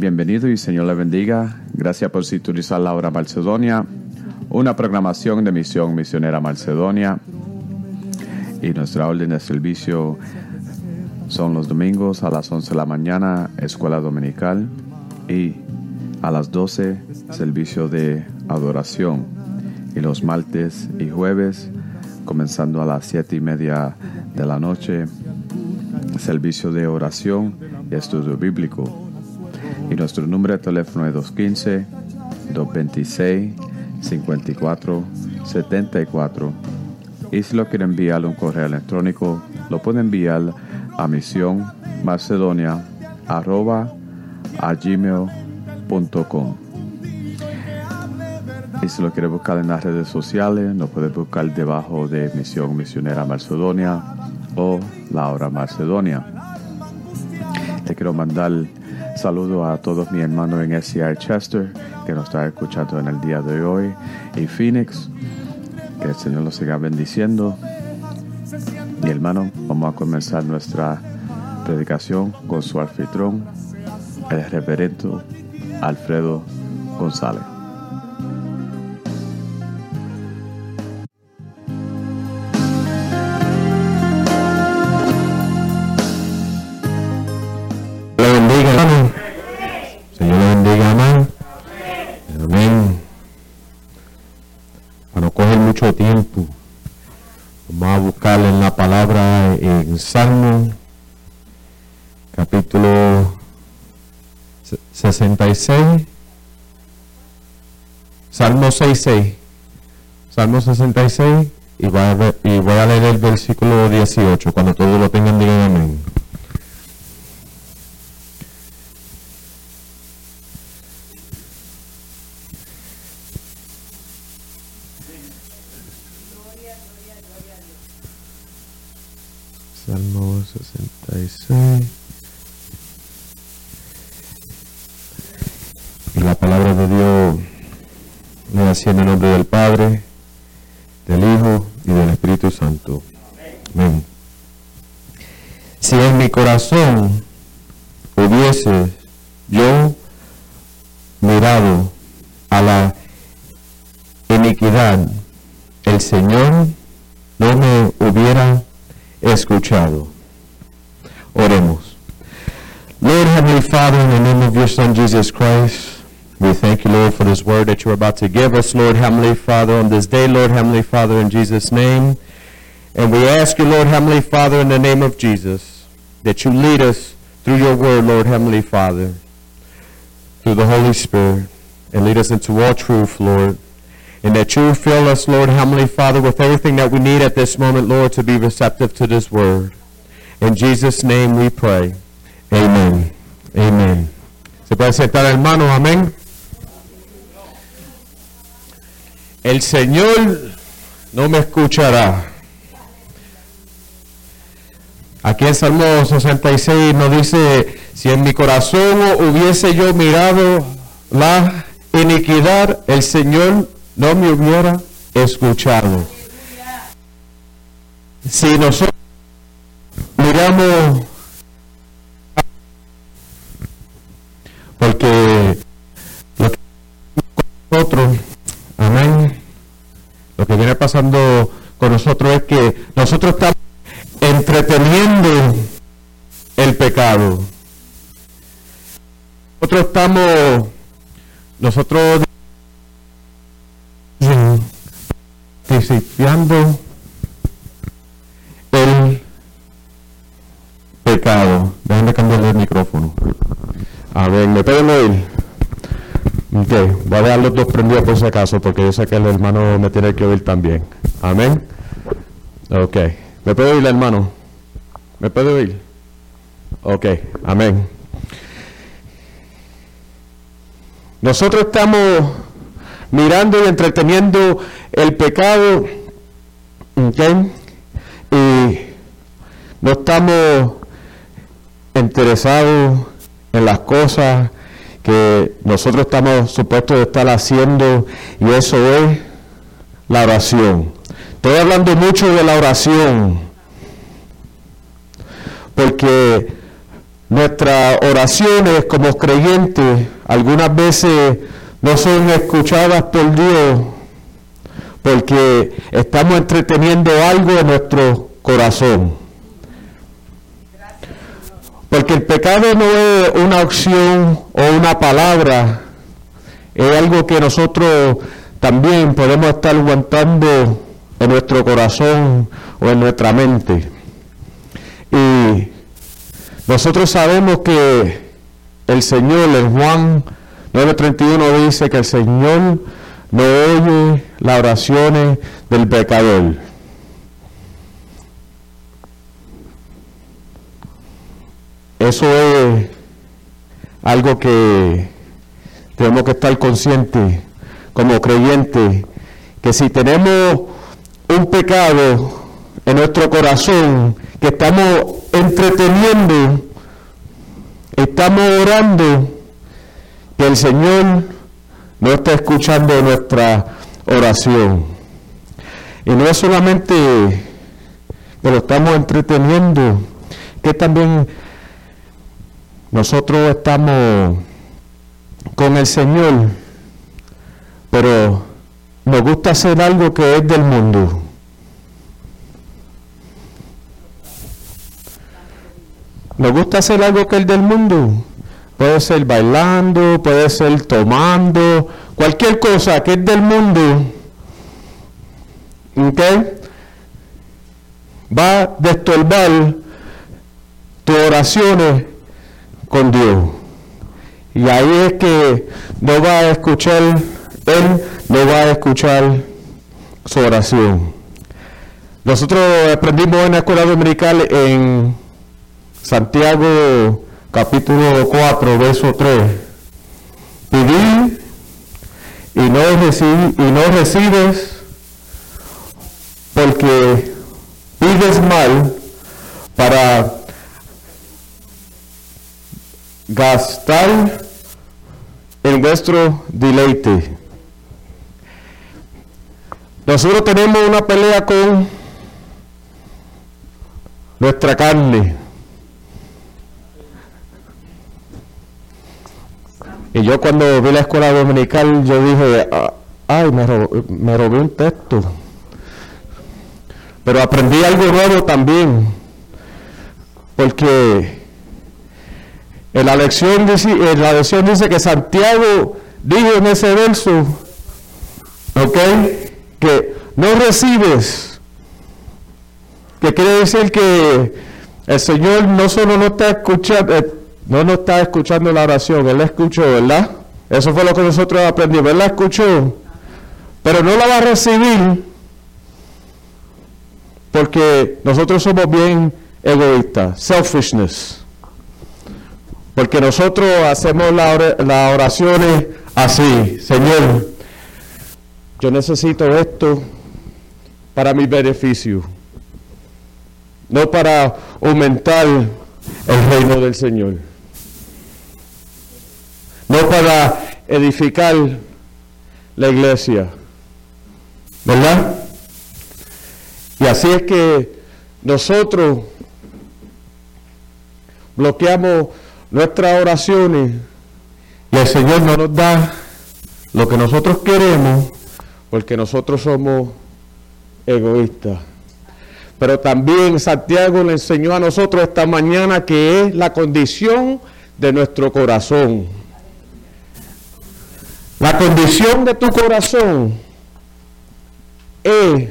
Bienvenido y Señor le bendiga. Gracias por sintonizar la hora Macedonia, una programación de Misión Misionera Macedonia. Y nuestra orden de servicio son los domingos a las 11 de la mañana, escuela dominical, y a las 12, servicio de adoración. Y los martes y jueves, comenzando a las 7 y media de la noche, servicio de oración y estudio bíblico. Y nuestro número de teléfono es 215-226-5474. Y si lo quiere enviar un correo electrónico, lo puede enviar a misión macedonia gmail.com. Y si lo quiere buscar en las redes sociales, lo puede buscar debajo de Misión Misionera Macedonia o La Hora Macedonia. Te quiero mandar Saludo a todos mis hermanos en SCR Chester que nos está escuchando en el día de hoy y Phoenix. Que el Señor los siga bendiciendo. Mi hermano, vamos a comenzar nuestra predicación con su anfitrión, el reverendo Alfredo González. 66. Salmo 66. Salmo 66 y voy, a y voy a leer el versículo 18. Cuando todos lo tengan, digan amén. Salmo 66. La palabra de Dios le así en el nombre del Padre, del Hijo y del Espíritu Santo. Amén. Si en mi corazón hubiese yo mirado a la iniquidad, el Señor no me hubiera escuchado. Oremos. Lord Heavenly Father, in the name of your Son Jesus Christ, we thank you, Lord, for this word that you're about to give us, Lord Heavenly Father, on this day, Lord Heavenly Father, in Jesus' name. And we ask you, Lord Heavenly Father, in the name of Jesus, that you lead us through your word, Lord Heavenly Father, through the Holy Spirit, and lead us into all truth, Lord. and that you fill us, Lord, Heavenly Father, with everything that we need at this moment, Lord, to be receptive to this word. In Jesus' name we pray. Amen. Amen. ¿Se puede sentar, hermanos? Amén. El Señor no me escuchará. Aquí en Salmo 66 nos dice, si en mi corazón hubiese yo mirado la iniquidad, el Señor no me hubiera escuchado. Si nosotros miramos, pasando con nosotros es que nosotros estamos entreteniendo el pecado. Nosotros estamos, nosotros porque yo sé que el hermano me tiene que oír también. Amén. Ok. ¿Me puede oír, hermano? ¿Me puede oír? Ok, amén. Nosotros estamos mirando y entreteniendo el pecado, ¿ok? Y no estamos interesados en las cosas que nosotros estamos supuestos de estar haciendo y eso es la oración. Estoy hablando mucho de la oración porque nuestras oraciones como creyentes algunas veces no son escuchadas por Dios porque estamos entreteniendo algo en nuestro corazón. Porque el pecado no es una opción o una palabra, es algo que nosotros también podemos estar aguantando en nuestro corazón o en nuestra mente. Y nosotros sabemos que el Señor, en Juan 9:31 dice que el Señor no oye las oraciones del pecador. Eso es algo que tenemos que estar conscientes como creyentes, que si tenemos un pecado en nuestro corazón, que estamos entreteniendo, estamos orando, que el Señor no está escuchando nuestra oración. Y no es solamente que lo estamos entreteniendo, que también nosotros estamos con el Señor, pero nos gusta hacer algo que es del mundo. Nos gusta hacer algo que es del mundo. Puede ser bailando, puede ser tomando, cualquier cosa que es del mundo. ¿Ok? Va a destorbar tus oraciones con Dios. Y ahí es que no va a escuchar, Él no va a escuchar su oración. Nosotros aprendimos en la escuela dominical en Santiago capítulo 4, verso 3. Pedí y no, y no recibes porque pides mal para gastar en vuestro deleite. Nosotros tenemos una pelea con nuestra carne. Y yo cuando vi la escuela dominical, yo dije, ah, ay, me me robé un texto. Pero aprendí algo nuevo también. Porque en la lección dice, en la lección dice que Santiago dijo en ese verso, ¿ok? Que no recibes. Que quiere decir que el Señor no solo no está escuchando, eh, no nos está escuchando la oración, Él la escuchó, ¿verdad? Eso fue lo que nosotros aprendimos, Él la escuchó, Pero no la va a recibir porque nosotros somos bien egoístas, selfishness. Porque nosotros hacemos las oraciones así, Señor, yo necesito esto para mi beneficio, no para aumentar el reino del Señor, no para edificar la iglesia, ¿verdad? Y así es que nosotros bloqueamos nuestras oraciones y el Señor no nos da lo que nosotros queremos porque nosotros somos egoístas. Pero también Santiago le enseñó a nosotros esta mañana que es la condición de nuestro corazón. La condición de tu corazón es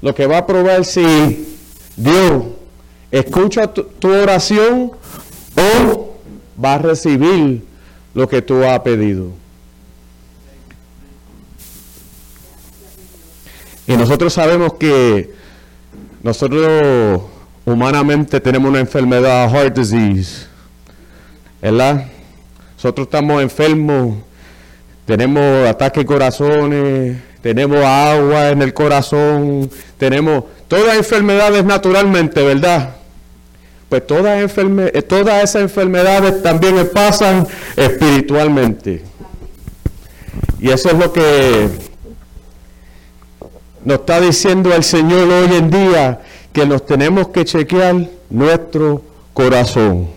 lo que va a probar si Dios escucha tu, oración o va a recibir lo que tú has pedido. Y nosotros sabemos que nosotros humanamente tenemos una enfermedad, heart disease, ¿verdad? Nosotros estamos enfermos, tenemos ataques corazones, tenemos agua en el corazón, tenemos todas enfermedades naturalmente, ¿verdad? Pues todas, enferme todas esas enfermedades también pasan espiritualmente. Y eso es lo que nos está diciendo el Señor hoy en día, que nos tenemos que chequear nuestro corazón.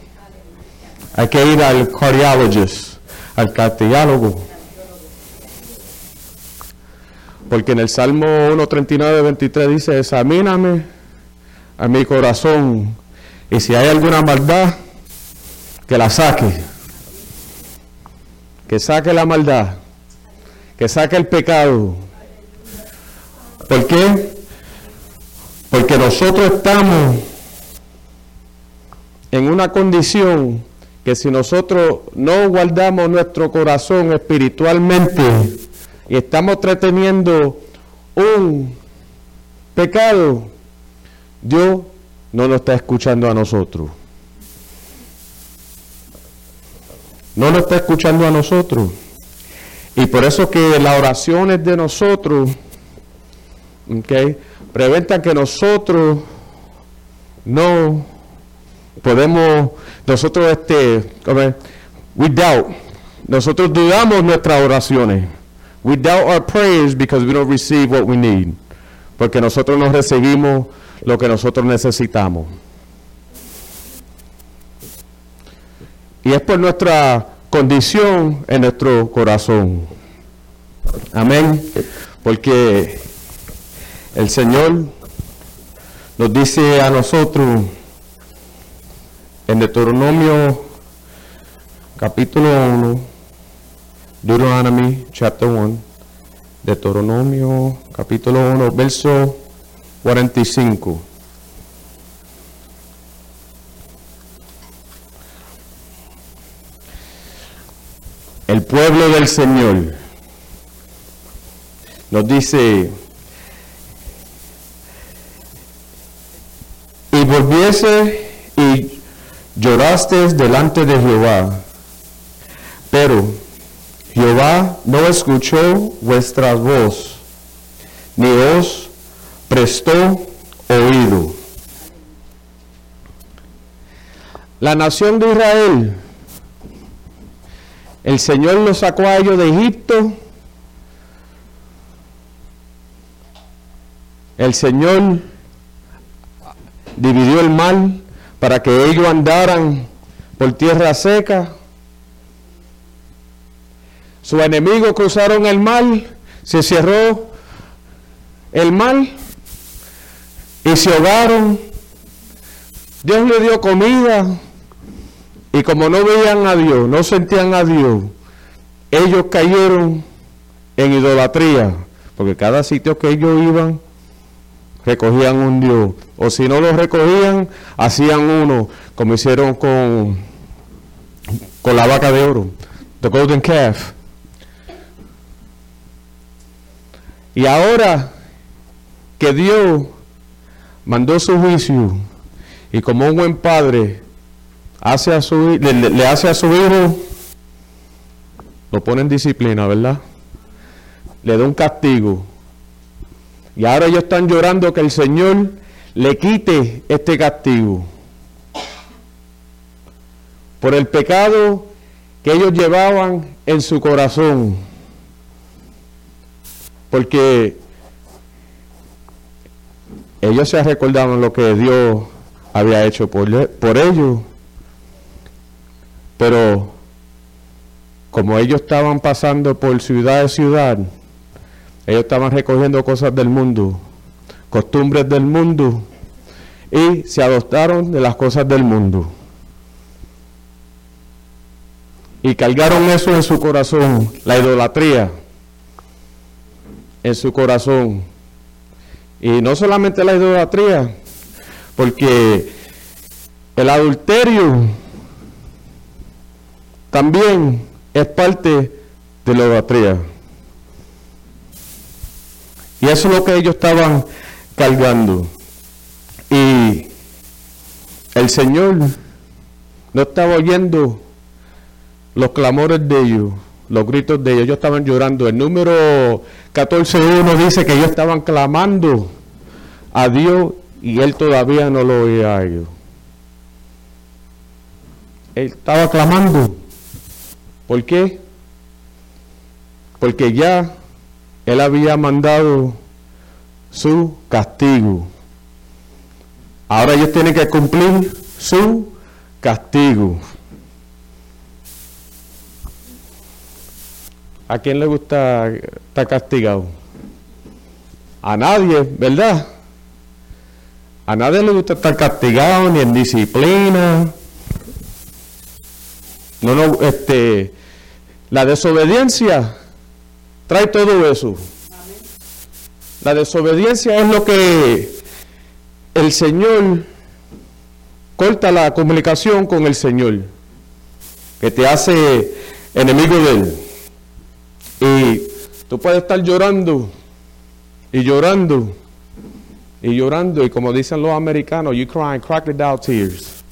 Hay que ir al cardiologist, al cardiólogo porque en el Salmo 139, 23 dice, examíname a mi corazón y si hay alguna maldad, que la saque. Que saque la maldad. Que saque el pecado. ¿Por qué? Porque nosotros estamos en una condición que si nosotros no guardamos nuestro corazón espiritualmente, y estamos trateniendo un pecado, Dios no lo está escuchando a nosotros. No lo está escuchando a nosotros. Y por eso que las oraciones de nosotros, okay, preventan que nosotros no podemos, nosotros este, we doubt, nosotros dudamos nuestras oraciones. We doubt our prayers because we don't receive what we need. Porque nosotros no recibimos lo que nosotros necesitamos. Y es por nuestra condición en nuestro corazón. Amén. Porque el Señor nos dice a nosotros en Deuteronomio capítulo 1, Deuteronomy chapter 1, Deuteronomio capítulo 1, verso 45. El pueblo del Señor nos dice, y volviese y lloraste delante de Jehová, pero Jehová no escuchó vuestra voz, ni os prestó oído. La nación de Israel, el Señor los sacó a ellos de Egipto. El Señor dividió el mal para que ellos andaran por tierra seca. Sus enemigos cruzaron el mar, se cerró el mar y se ahogaron. Dios le dio comida y como no veían a Dios, no sentían a Dios, ellos cayeron en idolatría, porque cada sitio que ellos iban recogían un Dios, o si no lo recogían, hacían uno, como hicieron con, con la vaca de oro, the golden calf. Y ahora que Dios mandó su juicio y como un buen padre hace a su, le, le hace a su hijo, lo pone en disciplina, ¿verdad? Le da un castigo. Y ahora ellos están llorando que el Señor le quite este castigo. Por el pecado que ellos llevaban en su corazón. Porque ellos se recordaban lo que Dios había hecho por, ellos. Pero como ellos estaban pasando por ciudad a ciudad, ellos estaban recogiendo cosas del mundo, costumbres del mundo, y se adoptaron de las cosas del mundo. Y cargaron eso en su corazón, la idolatría, en su corazón. Y no solamente la idolatría, porque el adulterio también es parte de la idolatría. Y eso es lo que ellos estaban cargando. Y el Señor no estaba oyendo los clamores de ellos, los gritos de ellos. Ellos estaban llorando. El número 14.1 dice que ellos estaban clamando a Dios y Él todavía no lo oía a ellos. Él estaba clamando. ¿Por qué? Porque ya Él había mandado su castigo. Ahora ellos tienen que cumplir su castigo. ¿A quién le gusta estar castigado? A nadie, ¿verdad? A nadie le gusta estar castigado ni en disciplina. No, no, este, la desobediencia trae todo eso. La desobediencia es lo que el Señor corta la comunicación con el Señor, que te hace enemigo de Él. Y tú puedes estar llorando y llorando y llorando, y como dicen los americanos, you crying crocodile tears.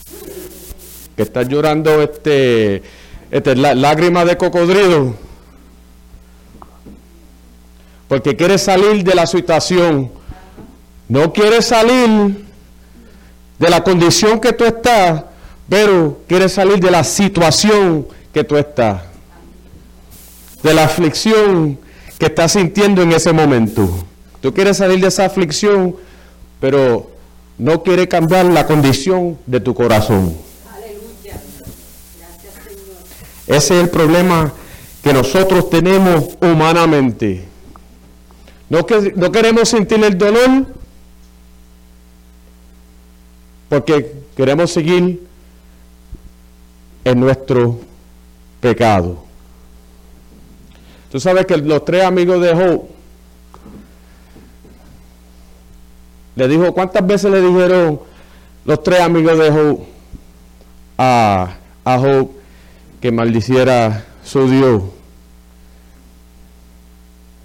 Que estás llorando este, este lágrimas de cocodrilo. Porque quieres salir de la situación no quieres salir de la condición que tú estás, pero quieres salir de la situación que tú estás. De la aflicción que estás sintiendo en ese momento. Tú quieres salir de esa aflicción, pero no quieres cambiar la condición de tu corazón. Aleluya. Gracias, Señor. Ese es el problema que nosotros tenemos humanamente. No, que, no queremos sentir el dolor, porque queremos seguir en nuestro pecado. Tú sabes que los tres amigos de Job le dijo, ¿cuántas veces le dijeron los tres amigos de Job a, a Job que maldiciera su Dios?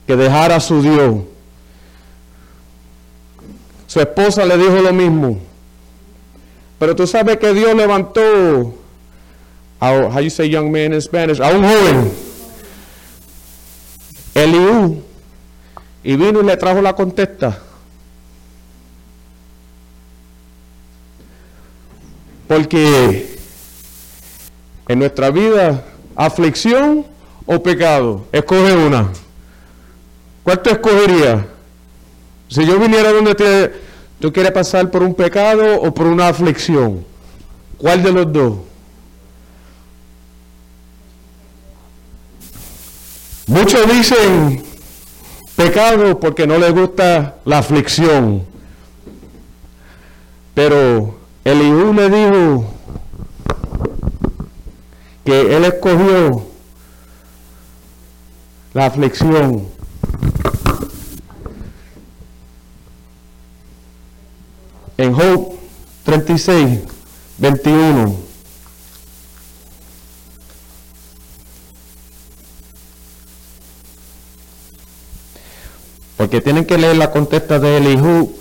Que dejara su Dios. Su esposa le dijo lo mismo. Pero tú sabes que Dios levantó a, how you say young man in Spanish, a un joven, Eliú, y vino y le trajo la contesta. Porque en nuestra vida, aflicción o pecado, escoge una. ¿Cuál tú escogerías? Si yo viniera donde te, ¿Tú quieres pasar por un pecado o por una aflicción? ¿Cuál de los dos? Muchos dicen pecado porque no les gusta la aflicción. Pero Eliú le dijo que él escogió la aflicción en Job 36, 21. Porque tienen que leer la contesta de Elihu,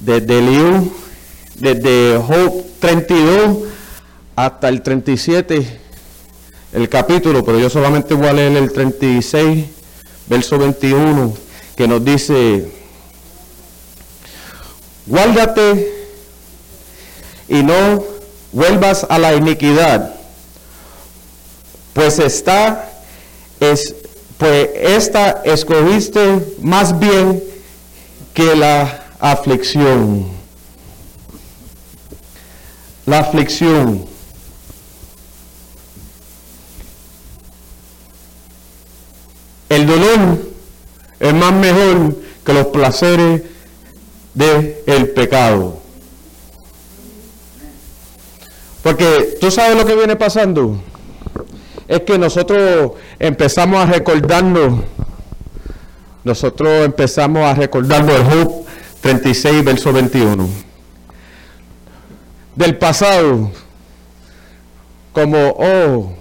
desde Elihu, desde Job 32 hasta el 37, el capítulo, pero yo solamente voy a leer el 36, verso 21, que nos dice, guárdate y no vuelvas a la iniquidad, pues está es pues esta escogiste más bien que la aflicción. La aflicción. El dolor es más mejor que los placeres del el pecado. Porque tú sabes lo que viene pasando es que nosotros empezamos a recordarnos, nosotros empezamos a recordarnos el Job 36, verso 21, del pasado, como, oh,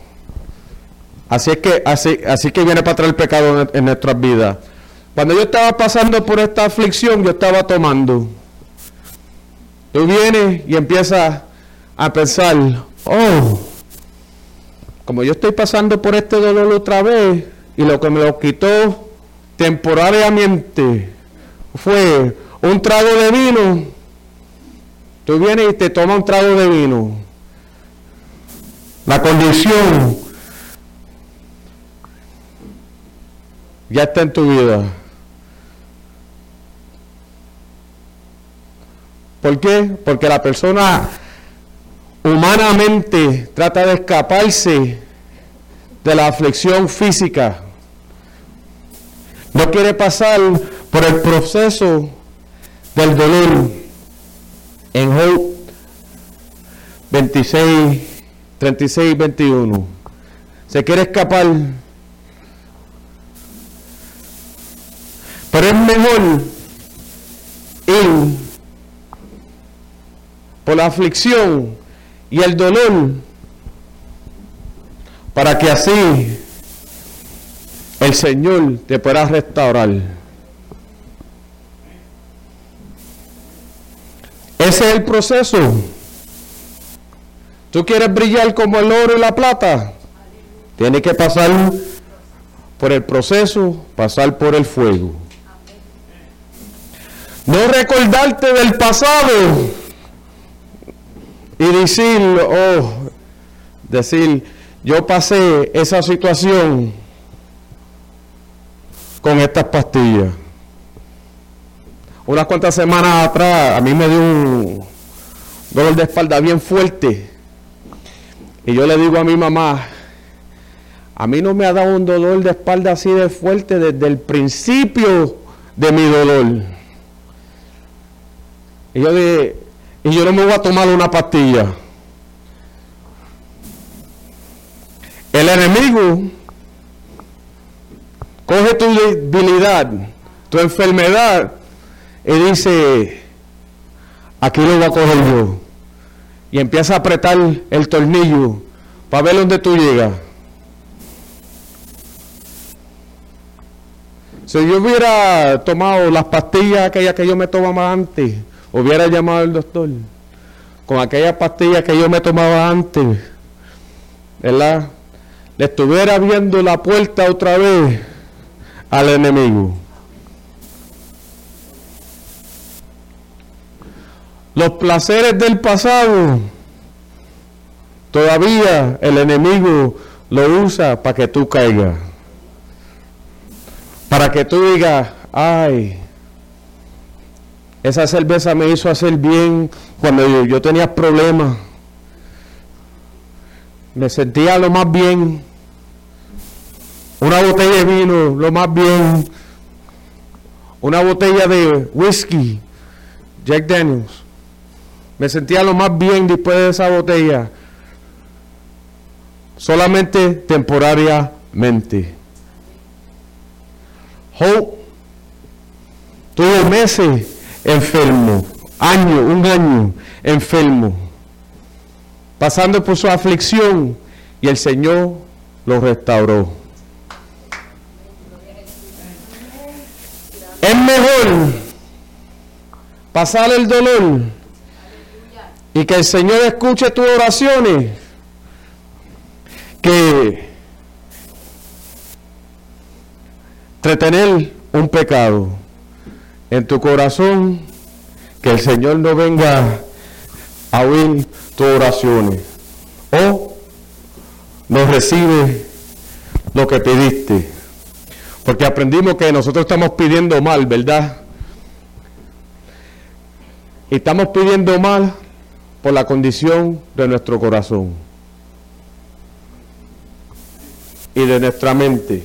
así es que, así, así que viene para atrás el pecado en, en nuestras vidas. Cuando yo estaba pasando por esta aflicción, yo estaba tomando. Tú vienes y empiezas a pensar, oh, como yo estoy pasando por este dolor otra vez y lo que me lo quitó temporariamente fue un trago de vino, tú vienes y te tomas un trago de vino. La condición ya está en tu vida. ¿Por qué? Porque la persona humanamente trata de escaparse de la aflicción física. No quiere pasar por el proceso del dolor. En Job 26, 36, 21. Se quiere escapar. Pero es mejor ir por la aflicción y el dolor para que así el Señor te pueda restaurar. Ese es el proceso. ¿Tú quieres brillar como el oro y la plata? Tienes que pasar por el proceso, pasar por el fuego. No recordarte del pasado y decir, oh, decir, yo pasé esa situación con estas pastillas. Unas cuantas semanas atrás a mí me dio un dolor de espalda bien fuerte. Y yo le digo a mi mamá, a mí no me ha dado un dolor de espalda así de fuerte desde el principio de mi dolor. Y yo dije, y yo no me voy a tomar una pastilla. El enemigo coge tu debilidad, tu enfermedad y dice, aquí lo voy a coger yo. Y empieza a apretar el tornillo para ver dónde tú llegas. Si yo hubiera tomado las pastillas aquellas que yo me tomaba antes, hubiera llamado al doctor con aquella pastilla que yo me tomaba antes, ¿verdad? Le estuviera viendo la puerta otra vez al enemigo. Los placeres del pasado, todavía el enemigo lo usa para que tú caigas. Para que tú digas, ay, esa cerveza me hizo hacer bien cuando yo, tenía problemas. Me sentía lo más bien. Una botella de vino, lo más bien. Una botella de whisky, Jack Daniels. Me sentía lo más bien después de esa botella. Solamente temporariamente. Hope tuvo meses enfermo, año, un año enfermo, pasando por su aflicción y el Señor lo restauró. Es mejor pasar el dolor y que el Señor escuche tus oraciones que entretener un pecado en tu corazón, que el Señor no venga a oír tus oraciones o no recibe lo que pediste. Porque aprendimos que nosotros estamos pidiendo mal, ¿verdad? Y estamos pidiendo mal por la condición de nuestro corazón y de nuestra mente.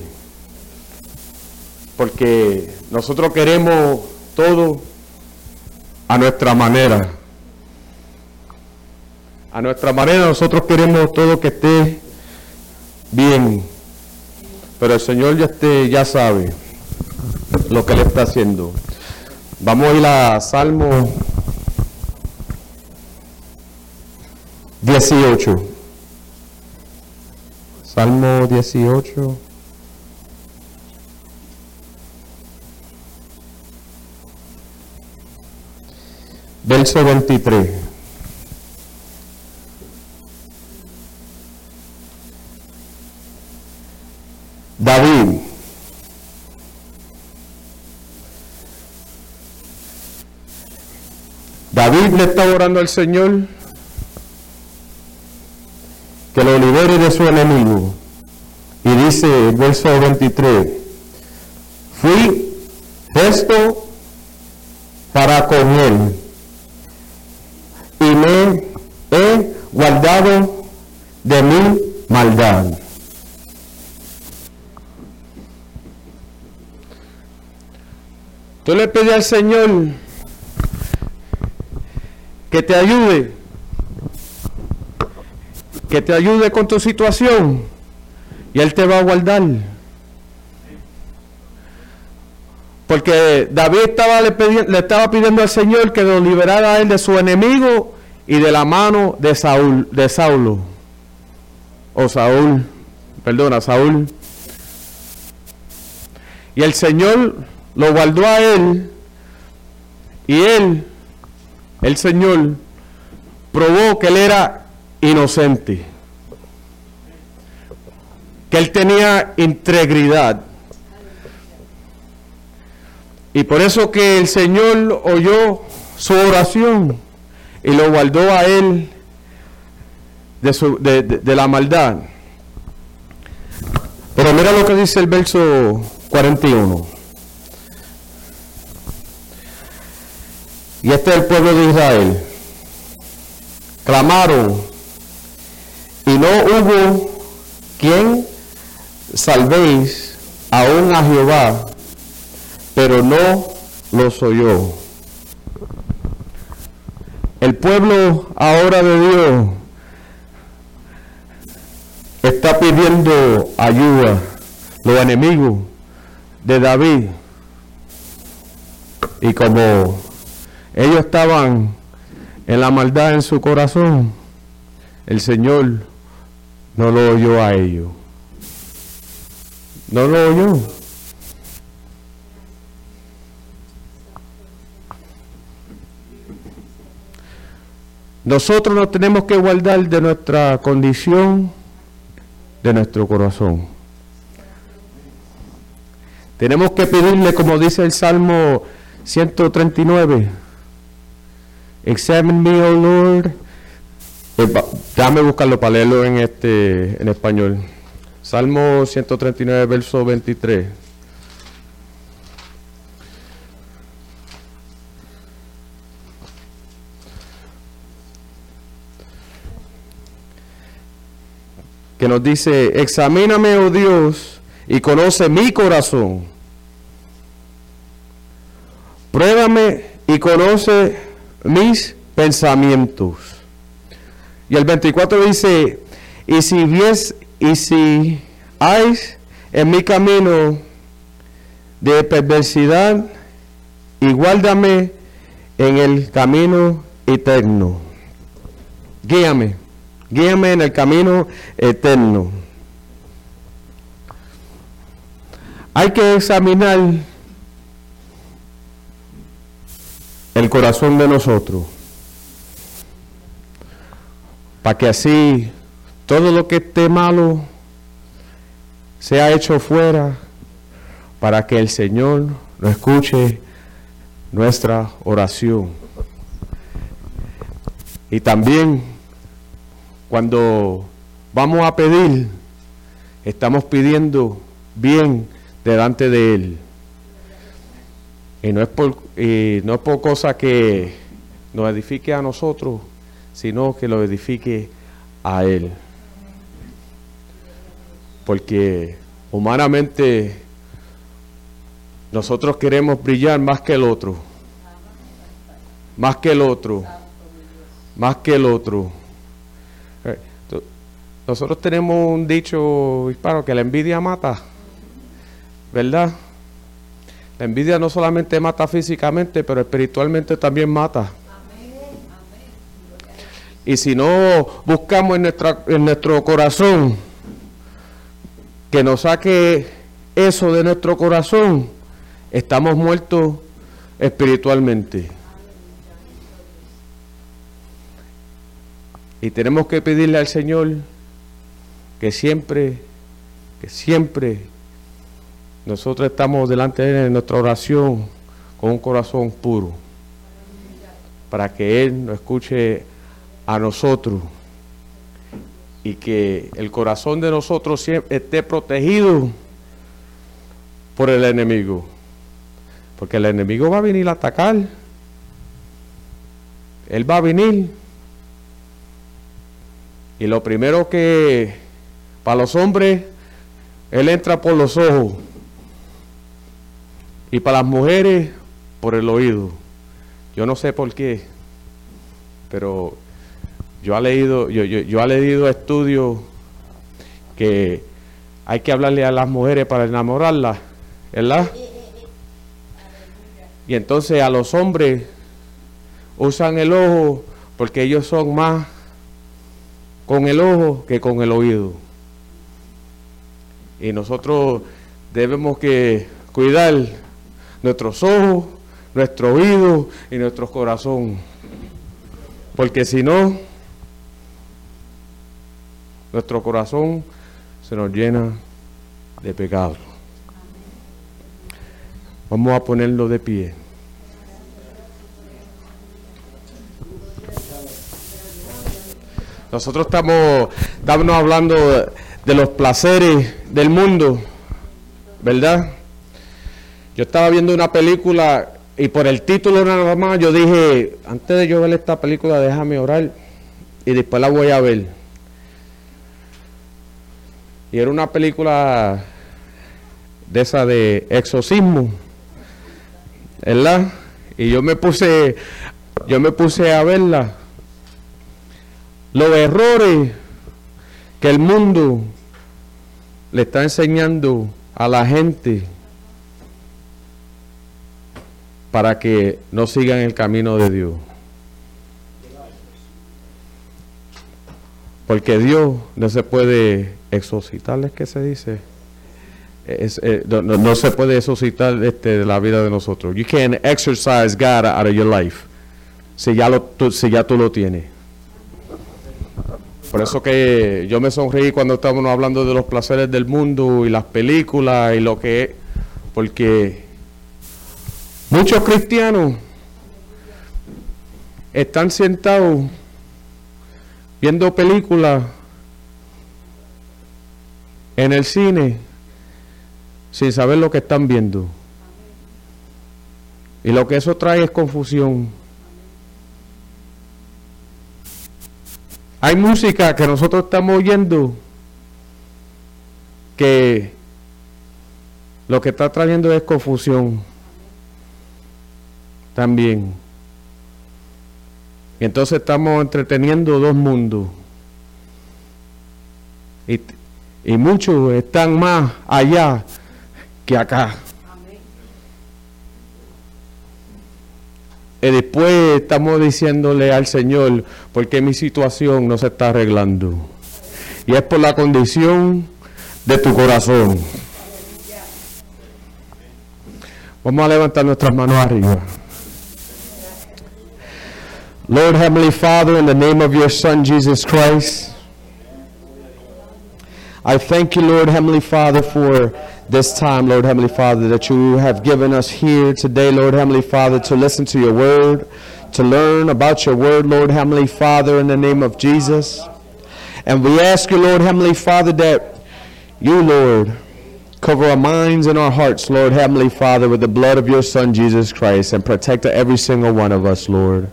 Porque nosotros queremos todo a nuestra manera. A nuestra manera nosotros queremos todo que esté bien. Pero el Señor ya, esté, ya sabe lo que le está haciendo. Vamos a ir a Salmo 18. Salmo 18. Verso 23. David. David le está orando al Señor que lo libere de su enemigo. Y dice el verso 23, fui esto para con él y me he guardado de mi maldad. Tú le pides al Señor que te ayude, que te ayude con tu situación y Él te va a guardar. Porque David estaba, le, le, estaba pidiendo al Señor que lo liberara a él de su enemigo y de la mano de Saúl, de Saulo. O Saúl, perdona, Saúl. Y el Señor lo guardó a él y él, el Señor, probó que él era inocente, que él tenía integridad. Y por eso que el Señor oyó su oración y lo guardó a él de, su, de, la maldad. Pero mira lo que dice el verso 41. Y este es el pueblo de Israel. Clamaron y no hubo quien salvéis aún a Jehová, pero no los oyó. El pueblo ahora de Dios está pidiendo ayuda. Los enemigos de David. Y como ellos estaban en la maldad en su corazón, el Señor no lo oyó a ellos. No lo oyó. Nosotros nos tenemos que guardar de nuestra condición, de nuestro corazón. Tenemos que pedirle, como dice el Salmo 139, Examine me, oh Lord. Eh, déjame buscarlo para leerlo en, este, en español. Salmo 139, verso 23. que nos dice, examíname, oh Dios, y conoce mi corazón. Pruébame y conoce mis pensamientos. Y el 24 dice, y si vies, y si hay en mi camino de perversidad, y guárdame en el camino eterno. Guíame. Guíame en el camino eterno. Hay que examinar el corazón de nosotros, para que así todo lo que esté malo sea hecho fuera, para que el Señor nos escuche nuestra oración. Y también cuando vamos a pedir, estamos pidiendo bien delante de Él. Y no es por, no es por cosa que nos edifique a nosotros, sino que lo edifique a Él. Porque humanamente nosotros queremos brillar más que el otro. Más que el otro. Más que el otro. Eh, nosotros tenemos un dicho hispano que la envidia mata. ¿Verdad? La envidia no solamente mata físicamente, pero espiritualmente también mata. Y si no buscamos en, en nuestro corazón que nos saque eso de nuestro corazón, estamos muertos espiritualmente. Y tenemos que pedirle al Señor que siempre, que siempre nosotros estamos delante de Él en nuestra oración con un corazón puro, para que Él nos escuche a nosotros y que el corazón de nosotros esté protegido por el enemigo. Porque el enemigo va a venir a atacar. Él va a venir. Y lo primero que para los hombres, Él entra por los ojos. Y para las mujeres, por el oído. Yo no sé por qué, pero yo he leído, yo, yo, he leído estudios que hay que hablarle a las mujeres para enamorarlas, ¿verdad? Y entonces a los hombres usan el ojo porque ellos son más con el ojo que con el oído. Y nosotros debemos que cuidar nuestros ojos, nuestro oído y nuestro corazón. Porque si no, nuestro corazón se nos llena de pecado. Vamos a ponerlo de pie. Nosotros estamos, estamos hablando de los placeres del mundo, ¿verdad? Yo estaba viendo una película y por el título nada más yo dije, antes de yo ver esta película déjame orar y después la voy a ver. Y era una película de esa de exorcismo, ¿verdad? Y yo me puse, yo me puse a verla. Los errores que el mundo le está enseñando a la gente para que no sigan el camino de Dios. Porque Dios no se puede exorcitar, es que se dice. Eh, no, se puede exorcitar este, de la vida de nosotros. You can't exercise God out of your life. Si ya, lo, si ya tú lo tienes. Por eso que yo me sonreí cuando estábamos hablando de los placeres del mundo y las películas y lo que es. Porque Muchos cristianos están sentados viendo películas en el cine sin saber lo que están viendo. Y lo que eso trae es confusión. Hay música que nosotros estamos oyendo que lo que está trayendo es confusión también. Y entonces estamos entreteniendo dos mundos. Y, y muchos están más allá que acá. Y después estamos diciéndole al Señor, porque mi situación no se está arreglando. Y es por la condición de tu corazón. Vamos a levantar nuestras manos arriba. Lord Heavenly Father, in the name of your Son, Jesus Christ, I thank you, Lord Heavenly Father, for this time, Lord Heavenly Father, that you have given us here today, Lord Heavenly Father, to listen to your word, to learn about your word, Lord Heavenly Father, in the name of Jesus. And we ask you, Lord Heavenly Father, that you, Lord, cover our minds and our hearts, Lord Heavenly Father, with the blood of your Son, Jesus Christ, and protect every single one of us, Lord.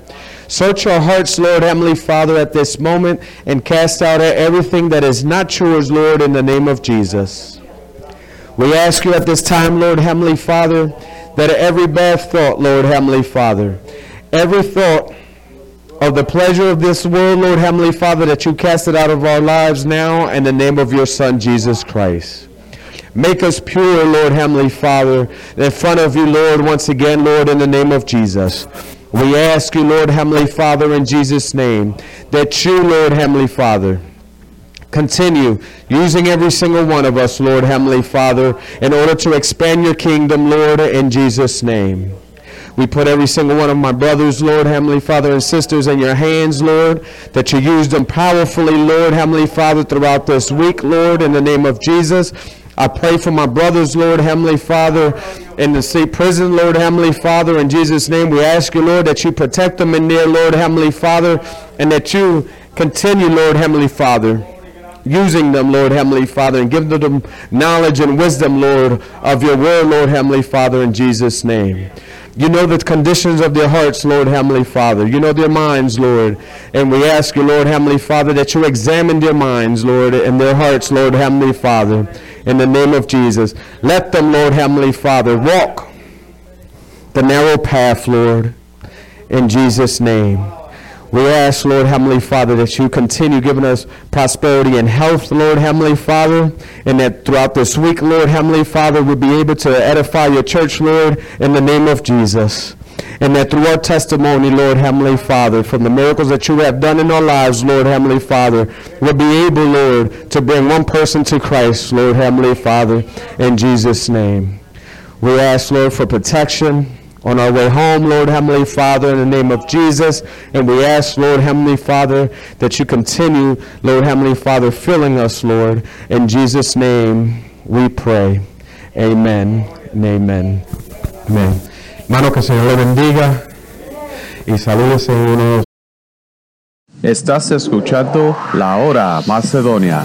Search our hearts, Lord Heavenly Father, at this moment and cast out everything that is not yours, Lord, in the name of Jesus. We ask you at this time, Lord Heavenly Father, that every bad thought, Lord Heavenly Father, every thought of the pleasure of this world, Lord Heavenly Father, that you cast it out of our lives now in the name of your Son, Jesus Christ. Make us pure, Lord Heavenly Father, in front of you, Lord, once again, Lord, in the name of Jesus. We ask you, Lord Heavenly Father, in Jesus' name, that you, Lord Heavenly Father, continue using every single one of us, Lord Heavenly Father, in order to expand your kingdom, Lord, in Jesus' name. We put every single one of my brothers, Lord, Heavenly Father, and sisters in your hands, Lord, that you use them powerfully, Lord, Heavenly Father, throughout this week, Lord, in the name of Jesus. I pray for my brothers, Lord, Heavenly Father, in the state prison, Lord, Heavenly Father. In Jesus' name, we ask you, Lord, that you protect them in there, Lord, Heavenly Father, and that you continue, Lord, Heavenly Father, using them, Lord, Heavenly Father, and give them knowledge and wisdom, Lord, of your word, Lord, Heavenly Father, in Jesus' name. You know the conditions of their hearts, Lord Heavenly Father. You know their minds, Lord. And we ask you, Lord Heavenly Father, that you examine their minds, Lord, and their hearts, Lord Heavenly Father. In the name of Jesus. Let them, Lord Heavenly Father, walk the narrow path, Lord, in Jesus' name. We ask, Lord Heavenly Father, that you continue giving us prosperity and health, Lord Heavenly Father, and that throughout this week, Lord Heavenly Father, we'll be able to edify your church, Lord, in the name of Jesus. And that through our testimony, Lord Heavenly Father, from the miracles that you have done in our lives, Lord Heavenly Father, we'll be able, Lord, to bring one person to Christ, Lord Heavenly Father, in Jesus' name. We ask, Lord, for protection on our way home, Lord Heavenly Father, in the name of Jesus. And we ask, Lord Heavenly Father, that you continue, Lord Heavenly Father, filling us, Lord. In Jesus' name we pray. Amen and amen. Amén. Hermano, que el Señor le bendiga y salúdese uno. Estás escuchando La Hora Macedonia.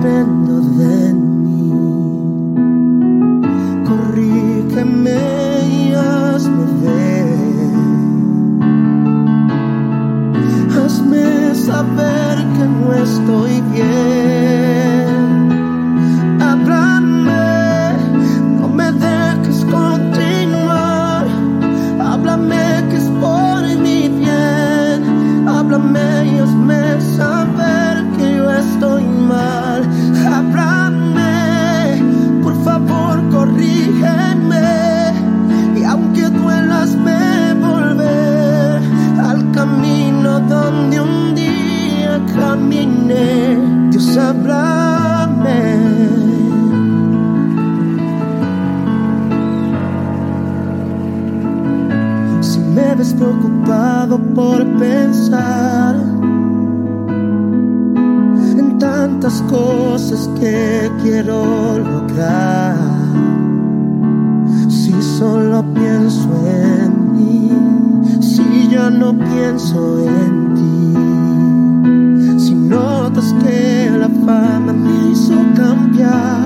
solo donde un día caminé. Dios, háblame. Si me ves preocupado por pensar en tantas cosas que quiero lograr, si solo pienso en mí, si ya no pienso en notas que la fama me hizo cambiar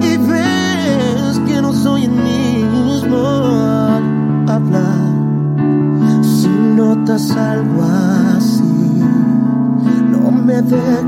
y ves que no soy el mismo al hablar. Si notas algo así, no me dejes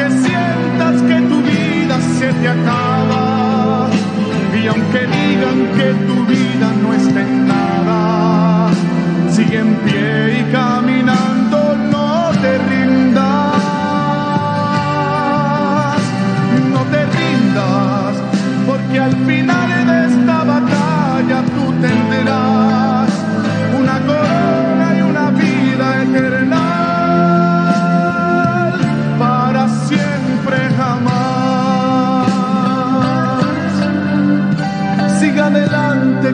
Aunque sientas que tu vida se te acaba. Y aunque digan que tu vida no está en nada, sigue en pie y caminando, no te rindas, no te rindas, porque al final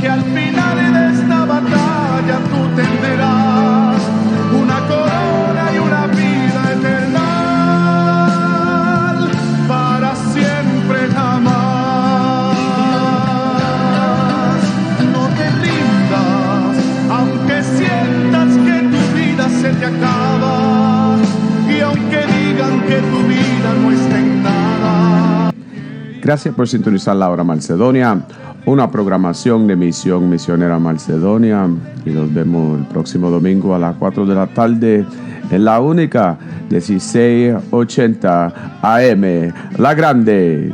porque al final de esta batalla tú tendrás una corona y una vida eterna para siempre jamás. No te rindas, aunque sientas que tu vida se te acaba y aunque digan que tu vida no está en nada. Gracias por sintonizar la hora Macedonia, una programación de Misión Misionera Macedonia. Y nos vemos el próximo domingo a las 4 de la tarde en la única 1680 AM, La Grande.